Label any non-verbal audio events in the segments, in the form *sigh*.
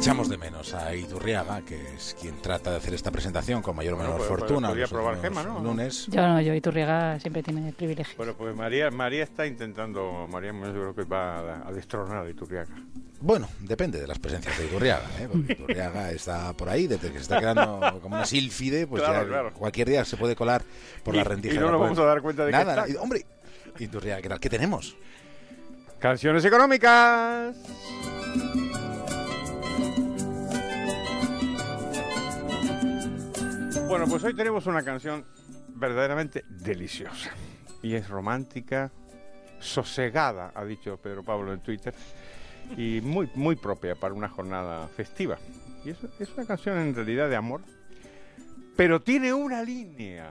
Echamos de menos a Iturriaga, que es quien trata de hacer esta presentación con mayor o menor pues, pues, fortuna. podría probar Gema, ¿no? Lunes. Yo no, yo Iturriaga siempre tiene privilegios. Bueno, pues María, María está intentando, María yo creo que va a, a destronar a Iturriaga. Bueno, depende de las presencias de Iturriaga, ¿eh? porque *laughs* Iturriaga está por ahí, desde que se está quedando como una sílfide, pues Claro, ya claro. cualquier día se puede colar por Y- la rendija. y no nos vamos a dar cuenta de que Nada, está. y- hombre, Iturriaga, ¿qué tal? ¿Qué tenemos? Canciones económicas. Bueno, pues hoy tenemos una canción verdaderamente deliciosa. Y es romántica, sosegada, ha dicho Pedro Pablo en Twitter, y muy, muy propia para una jornada festiva. Y es, es una canción en realidad de amor, pero tiene una línea,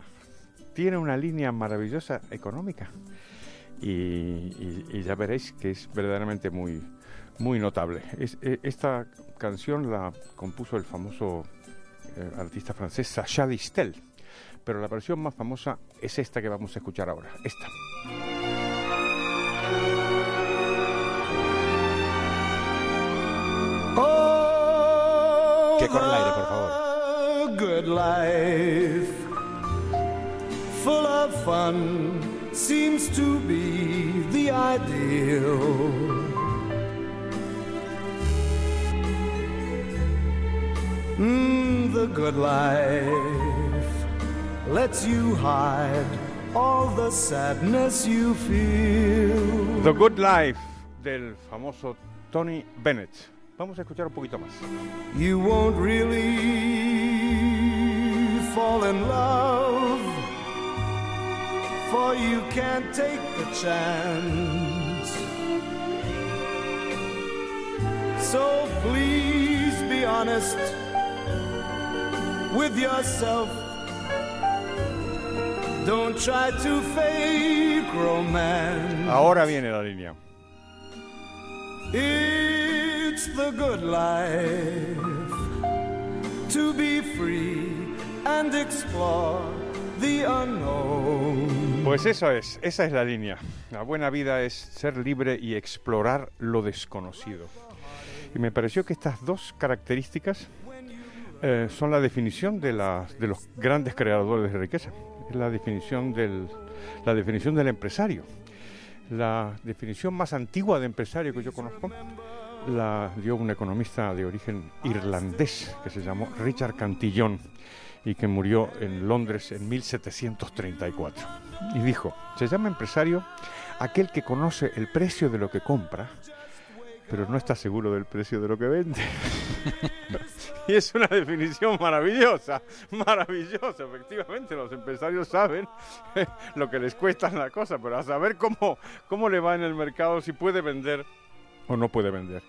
tiene una línea maravillosa económica. Y, ya veréis que es verdaderamente muy, muy notable. Eh, esta canción la compuso el famoso eh, artista francés Sacha Distel, pero la versión más famosa es esta que vamos a escuchar ahora, esta. Que corra el aire, por favor. Good life, full of fun, seems to be the ideal. Mm, the good life lets you hide all the sadness you feel. The Good Life del famoso Tony Bennett. Vamos a escuchar un poquito más. you won't really fall in love, for you can't take the chance. So please be honest with yourself. Don't try to fake romance. Ahora viene la línea. It's the good life to be free and explore the unknown. Pues eso es, esa es la línea. La buena vida es ser libre y explorar lo desconocido. Y me pareció que estas dos características eh, son la definición de, las- de los grandes creadores de riqueza. Es la definición del, la definición del empresario. La definición más antigua de empresario que yo conozco la dio un economista de origen irlandés que se llamó Richard Cantillon y que murió en Londres en 1734. Y dijo, se llama empresario aquel que conoce el precio de lo que compra, pero no está seguro del precio de lo que vende. *laughs* *laughs* y es una definición maravillosa, maravillosa. Efectivamente, los empresarios saben *laughs* lo que les cuesta la cosa, pero a saber cómo, cómo le va en el mercado, si puede vender o no puede vender.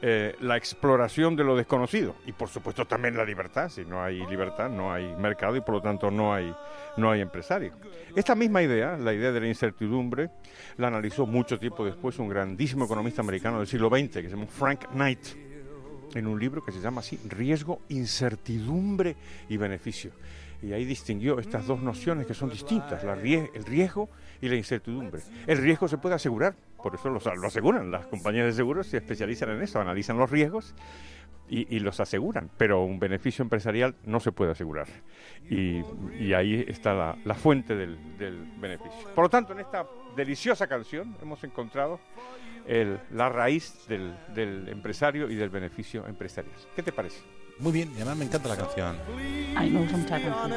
Eh, la exploración de lo desconocido y por supuesto también la libertad. Si no hay libertad, no hay mercado y por lo tanto no hay, no hay empresario. Esta misma idea, la idea de la incertidumbre, la analizó mucho tiempo después un grandísimo economista americano del siglo XX que se llama Frank Knight en un libro que se llama así Riesgo, incertidumbre y beneficio. Y ahí distinguió estas dos nociones que son distintas, la rie- el riesgo y la incertidumbre. El riesgo se puede asegurar, por eso lo, lo aseguran. Las compañías de seguros se especializan en eso, analizan los riesgos y, y los aseguran, pero un beneficio empresarial no se puede asegurar. Y, y ahí está la, la fuente del, del beneficio. Por lo tanto, en esta deliciosa canción hemos encontrado el- la raíz del, del empresario y del beneficio empresarial. ¿Qué te parece? Muy bien, y además me encanta la canción. A mí me gusta mucho la canción.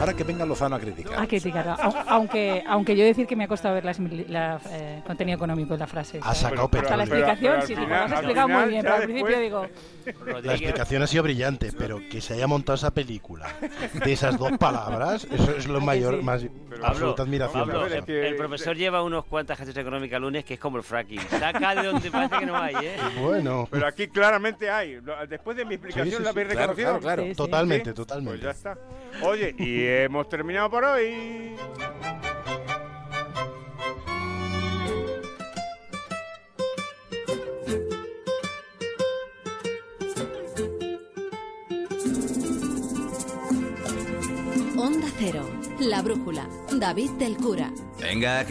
Ahora que venga Lozano a criticar. A criticarla. Au- Aunque, aunque yo decir que me ha costado ver la, eh, contenido económico de la frase. Ha sacado Pero- Hasta la petróleo. explicación, al sí, final- lo has explicado muy bien, pero al principio después- La explicación ha sido brillante, pero que se haya montado esa película de esas dos palabras, eso es lo mayor, sí? más Pero- absoluta admiración. Pablo, El profesor lleva unos cuantas gestiones económicas lunes que es como el fracking. Saca de donde parece que no hay, ¿eh? *laughs* Bueno, Pero aquí claramente hay. Después de mi explicación, Sí, sí, ¿la habéis claro, reconocido? claro, claro. Sí, sí. totalmente, ¿Sí? totalmente. Pues ya está. Oye, y hemos terminado por hoy. Onda Cero, La Brújula, David del Cura. Venga, que